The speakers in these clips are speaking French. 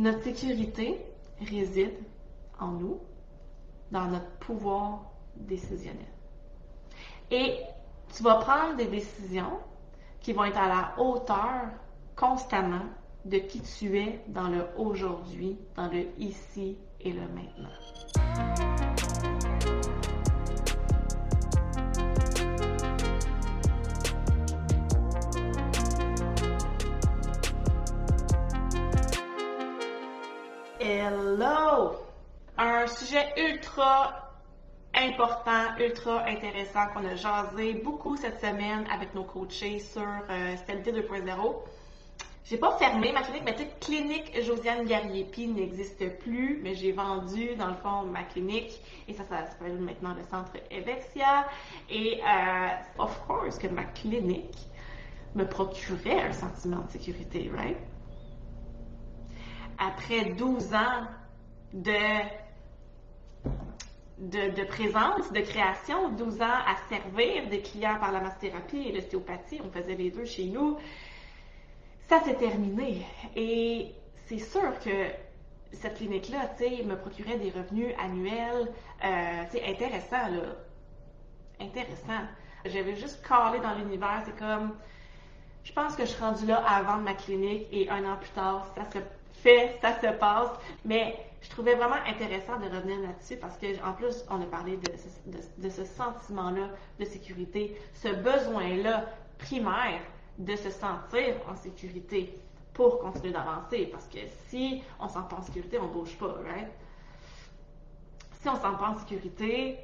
Notre sécurité réside en nous, dans notre pouvoir décisionnel. Et tu vas prendre des décisions qui vont être à la hauteur constamment de qui tu es dans le aujourd'hui, dans le ici et le maintenant. Hello! Un sujet ultra important, ultra intéressant qu'on a jasé beaucoup cette semaine avec nos coachés sur euh, Stabilité 2.0. J'ai pas fermé ma clinique, ma petite clinique Josiane Gariepi n'existe plus, mais j'ai vendu dans le fond ma clinique et ça, ça s'appelle maintenant le centre Evexia. Et euh, of course que ma clinique me procurait un sentiment de sécurité, right? Après 12 ans de de, présence, de création, 12 ans à servir des clients par la massothérapie et l'ostéopathie, on faisait les deux chez nous. Ça s'est terminé. Et c'est sûr que cette clinique-là, tu sais, me procurait des revenus annuels, euh, tu sais, intéressants, là. Intéressant. J'avais juste calé dans l'univers, c'est comme, je pense que je suis rendue là avant ma clinique et un an plus tard, ça se fait, ça se passe, mais je trouvais vraiment intéressant de revenir là-dessus parce que en plus, on a parlé de, ce sentiment-là de sécurité, ce besoin-là primaire de se sentir en sécurité pour continuer d'avancer. Parce que si on ne sent pas en sécurité, on ne bouge pas, right? Si on ne se sent pas en sécurité,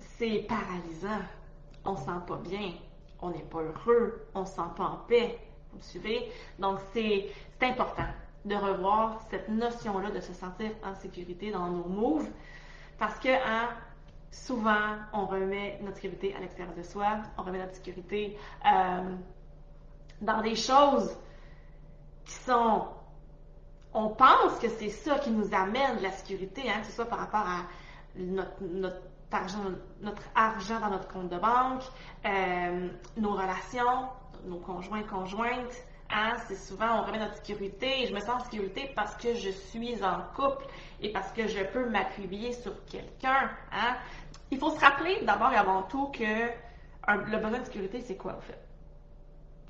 c'est paralysant. On ne se sent pas bien. On n'est pas heureux. On ne se sent pas en paix. Vous me suivez? Donc, c'est important de revoir cette notion-là de se sentir en sécurité dans nos moves parce que hein, souvent on remet notre sécurité à l'extérieur de soi, on remet notre sécurité euh, dans des choses qui sont on pense que c'est ça qui nous amène la sécurité, hein, que ce soit par rapport à notre, notre, argent, notre argent dans notre compte de banque, euh, nos relations, nos conjoints, conjointes, Hein, c'est souvent on remet notre sécurité je me sens en sécurité parce que je suis en couple et parce que je peux m'appuyer sur quelqu'un. Hein. Il faut se rappeler d'abord et avant tout que le besoin de sécurité, c'est quoi en fait?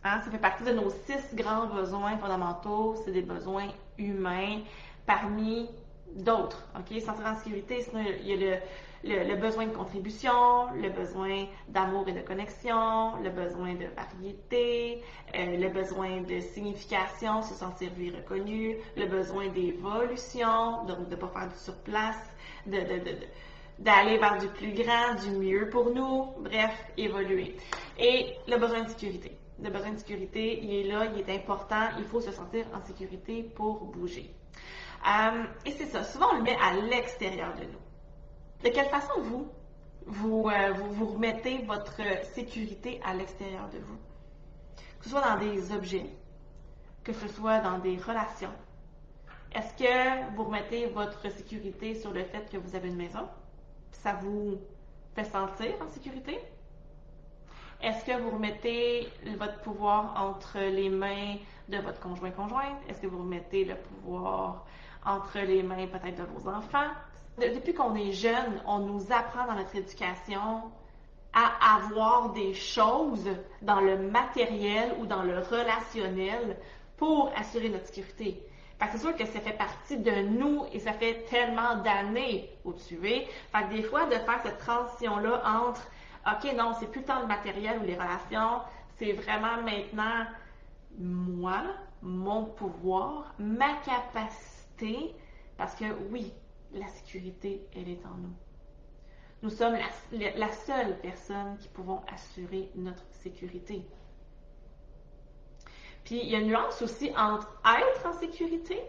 Hein, ça fait partie de nos six grands besoins fondamentaux. C'est des besoins humains parmi d'autres. OK? Sentir en sécurité, sinon il y a le, le, besoin de contribution, le besoin d'amour et de connexion, le besoin de variété, euh, le besoin de signification, se sentir et reconnu, le besoin d'évolution, donc de ne pas faire du surplace, de, d'aller vers du plus grand, du mieux pour nous, bref, évoluer. Et le besoin de sécurité. Le besoin de sécurité, il est là, il est important, il faut se sentir en sécurité pour bouger. Euh, et c'est ça, souvent on le met à l'extérieur de nous. De quelle façon vous, vous, euh, vous, vous, remettez votre sécurité à l'extérieur de vous? Que ce soit dans des objets, que ce soit dans des relations. Est-ce que vous remettez votre sécurité sur le fait que vous avez une maison? Ça vous fait sentir en sécurité? Est-ce que vous remettez votre pouvoir entre les mains de votre conjoint-conjointe? Est-ce que vous remettez le pouvoir entre les mains peut-être de vos enfants? Depuis qu'on est jeune, on nous apprend dans notre éducation à avoir des choses dans le matériel ou dans le relationnel pour assurer notre sécurité. Fait que c'est sûr que ça fait partie de nous et ça fait tellement d'années, vous suivez. Fait que des fois, de faire cette transition-là entre, OK, non, c'est plus tant le matériel ou les relations, c'est vraiment maintenant moi, mon pouvoir, ma capacité, parce que oui, la sécurité, elle est en nous. Nous sommes la, seule personne qui pouvons assurer notre sécurité. Puis il y a une nuance aussi entre être en sécurité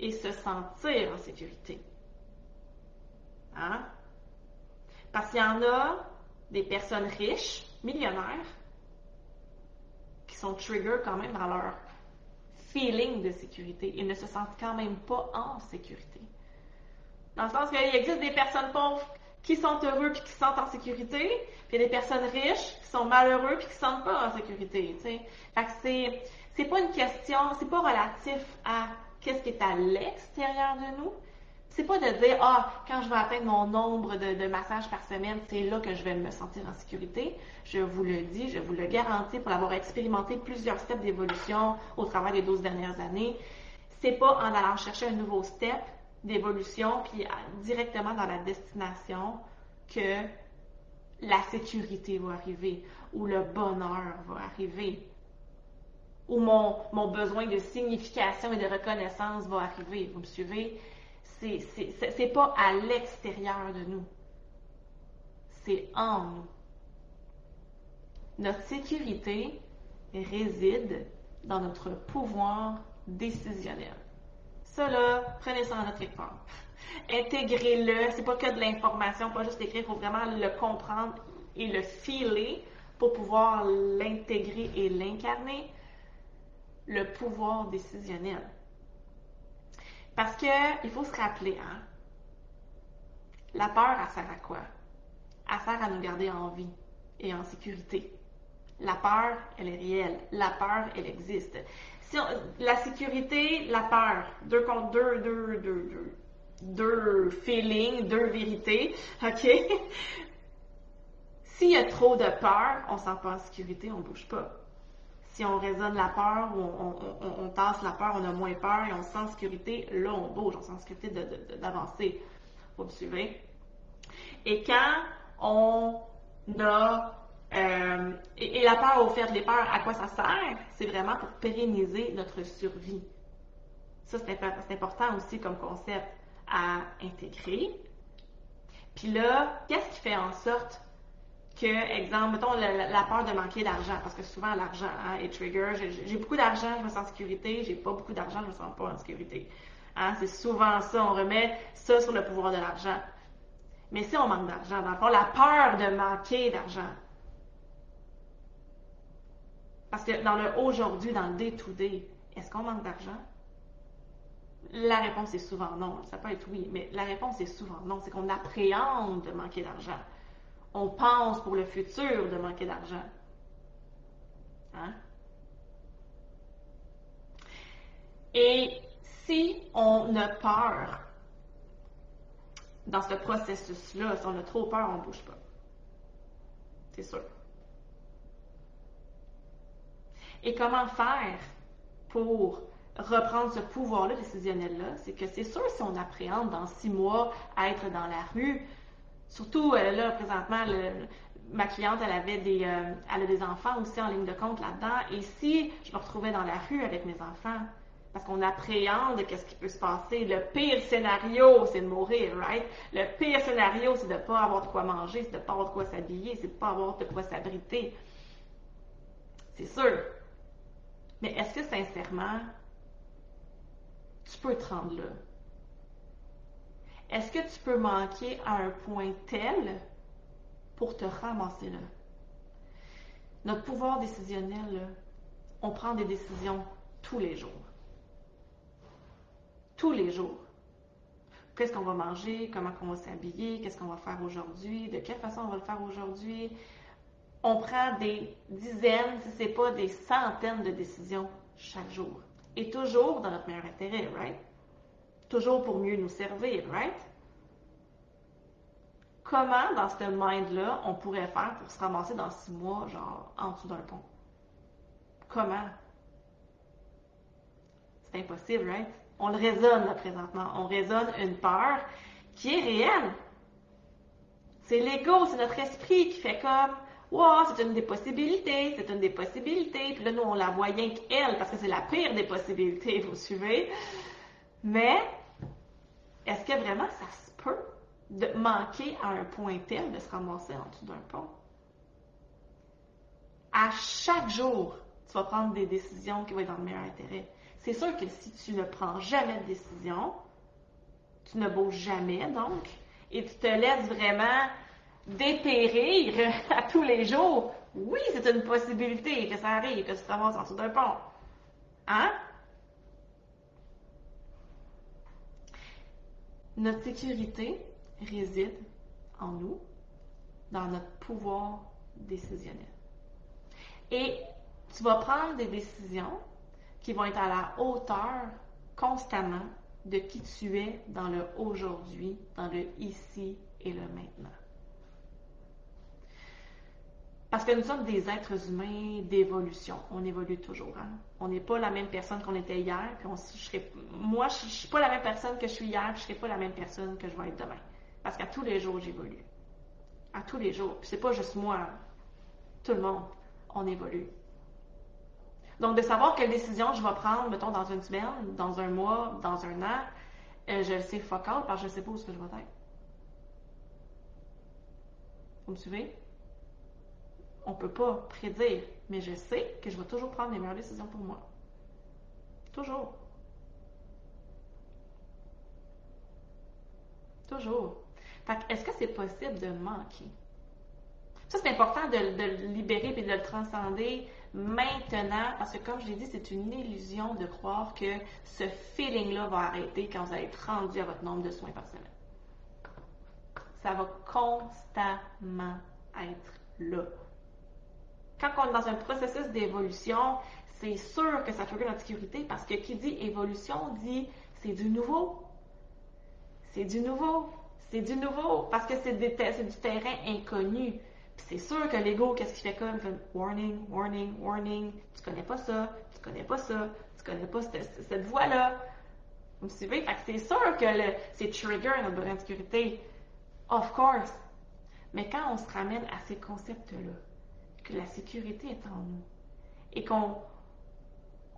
et se sentir en sécurité. Hein? Parce qu'il y en a des personnes riches, millionnaires, qui sont trigger quand même dans leur feeling de sécurité. Ils ne se sentent quand même pas en sécurité. Dans le sens qu'il existe des personnes pauvres qui sont heureux puis qui se sentent en sécurité, puis il y a des personnes riches qui sont malheureux puis qui se sentent pas en sécurité. Fait que c'est, C'est pas une question, c'est pas relatif à qu'est-ce qui est à l'extérieur de nous. C'est pas de dire, ah, quand je vais atteindre mon nombre de, massages par semaine, c'est là que je vais me sentir en sécurité. Je vous le dis, je vous le garantis pour avoir expérimenté plusieurs steps d'évolution au travers des 12 dernières années. C'est pas en allant chercher un nouveau step d'évolution puis directement dans la destination que la sécurité va arriver ou le bonheur va arriver où mon, mon besoin de signification et de reconnaissance va arriver. Vous me suivez? C'est pas à l'extérieur de nous. C'est en nous. Notre sécurité réside dans notre pouvoir décisionnel. Ça, là, prenez ça en notre part. Intégrez-le. C'est pas que de l'information, pas juste écrire. Il faut vraiment le comprendre et le filer pour pouvoir l'intégrer et l'incarner le pouvoir décisionnel. Parce que il faut se rappeler, hein, la peur, elle sert à quoi? Elle sert à nous garder en vie et en sécurité. La peur, elle est réelle. La peur, elle existe. La sécurité, la peur, deux contre deux, deux, deux, deux, deux feelings, deux vérités, ok? S'il y a trop de peur, on ne sent pas en sécurité, on bouge pas si on raisonne la peur ou on, tasse la peur, on a moins peur et on se sent en sécurité, là on bouge, on se sent en sécurité d'avancer. Vous me suivez? Et quand on a euh, et, la peur au fait les peurs, à quoi ça sert? C'est vraiment pour pérenniser notre survie. Ça, c'est important aussi comme concept à intégrer. Puis là, qu'est-ce qui fait en sorte que, exemple, mettons la, peur de manquer d'argent, parce que souvent l'argent hein, est trigger. J'ai beaucoup d'argent, je me sens en sécurité. J'ai pas beaucoup d'argent, je me sens pas en sécurité. Hein, c'est souvent ça, on remet ça sur le pouvoir de l'argent. Mais si on manque d'argent, dans le fond, la peur de manquer d'argent. Parce que dans le aujourd'hui, dans le day-to-day, est-ce qu'on manque d'argent? La réponse est souvent non. Ça peut être oui, mais la réponse est souvent non. C'est qu'on appréhende de manquer d'argent on pense pour le futur de manquer d'argent. Hein? Et si on a peur dans ce processus-là, si on a trop peur, on ne bouge pas. C'est sûr. Et comment faire pour reprendre ce pouvoir-là décisionnel-là? C'est que c'est sûr, si on appréhende dans six mois à être dans la rue, Surtout, euh, là, présentement, ma cliente, elle avait des, euh, elle a des enfants aussi en ligne de compte là-dedans. Et si je me retrouvais dans la rue avec mes enfants, parce qu'on appréhende qu'est-ce qui peut se passer. Le pire scénario, c'est de mourir, right? Le pire scénario, c'est de ne pas avoir de quoi manger, c'est de ne pas avoir de quoi s'habiller, c'est de ne pas avoir de quoi s'abriter. C'est sûr. Mais est-ce que sincèrement, tu peux te rendre là? Est-ce que tu peux manquer à un point tel pour te ramasser là? Notre pouvoir décisionnel, on prend des décisions tous les jours. Tous les jours. Qu'est-ce qu'on va manger? Comment on va s'habiller? Qu'est-ce qu'on va faire aujourd'hui? De quelle façon on va le faire aujourd'hui? On prend des dizaines, si ce n'est pas des centaines de décisions chaque jour. Et toujours dans notre meilleur intérêt, right? toujours pour mieux nous servir, right? Comment, dans ce mind-là, on pourrait faire pour se ramasser dans six mois, genre, en dessous d'un pont? Comment? C'est impossible, right? On le raisonne, là, présentement. On raisonne une peur qui est réelle. C'est l'ego, c'est notre esprit qui fait comme, wow, c'est une des possibilités, c'est une des possibilités. Puis là, nous, on la voit rien qu'elle, parce que c'est la pire des possibilités, vous suivez? Mais, est-ce que vraiment ça se peut de manquer à un point tel de se ramasser en dessous d'un pont? À chaque jour, tu vas prendre des décisions qui vont être dans le meilleur intérêt. C'est sûr que si tu ne prends jamais de décision, tu ne bouges jamais, donc, et tu te laisses vraiment dépérir à tous les jours, oui, c'est une possibilité que ça arrive, que tu te en dessous d'un pont. Hein? Notre sécurité réside en nous, dans notre pouvoir décisionnel. Et tu vas prendre des décisions qui vont être à la hauteur constamment de qui tu es dans le aujourd'hui, dans le ici et le maintenant. Parce que nous sommes des êtres humains d'évolution. On évolue toujours. Hein. On n'est pas la même personne qu'on était hier. Moi, je ne suis pas la même personne que je suis hier, je ne serai pas la même personne que je vais être demain. Parce qu'à tous les jours, j'évolue. À tous les jours. Puis c'est pas juste moi. Tout le monde. On évolue. Donc, de savoir quelle décision je vais prendre, mettons, dans une semaine, dans un mois, dans un an, euh, je le sais focal parce que je ne sais pas où ce que je vais être. Vous me suivez? On ne peut pas prédire, mais je sais que je vais toujours prendre les meilleures décisions pour moi. Toujours. Toujours. Fait est-ce que c'est possible de manquer? Ça, c'est important de, le libérer et de le transcender maintenant, parce que comme je l'ai dit, c'est une illusion de croire que ce feeling-là va arrêter quand vous allez être rendu à votre nombre de soins par semaine. Ça va constamment être là. Quand on est dans un processus d'évolution, c'est sûr que ça fait notre sécurité parce que qui dit évolution dit c'est du nouveau. C'est du nouveau. C'est du nouveau parce que c'est du terrain inconnu c'est sûr que l'ego, qu'est-ce qu'il fait comme? warning, warning, warning. Tu connais pas ça, tu connais pas ça, tu connais pas cette, voix-là. Vous me suivez? Fait que c'est sûr que c'est trigger notre bonne sécurité. Of course. Mais quand on se ramène à ces concepts-là, que la sécurité est en nous, et qu'on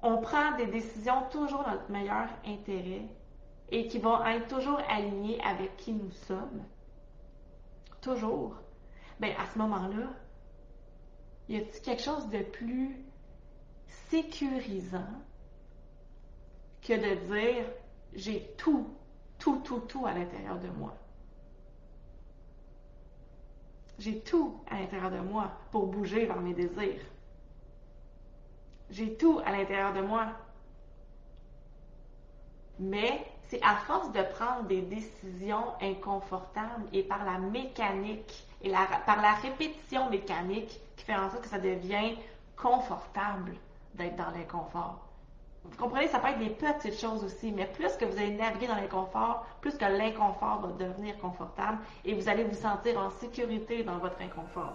on prend des décisions toujours dans notre meilleur intérêt, et qui vont être toujours alignées avec qui nous sommes, toujours, ben à ce moment-là, y a-t-il quelque chose de plus sécurisant que de dire j'ai tout, tout, tout, tout à l'intérieur de moi? J'ai tout à l'intérieur de moi pour bouger vers mes désirs. J'ai tout à l'intérieur de moi. Mais c'est à force de prendre des décisions inconfortables et par la mécanique et par la répétition mécanique qui fait en sorte que ça devient confortable d'être dans l'inconfort. Vous comprenez, ça peut être des petites choses aussi, mais plus que vous allez naviguer dans l'inconfort, plus que l'inconfort va devenir confortable et vous allez vous sentir en sécurité dans votre inconfort.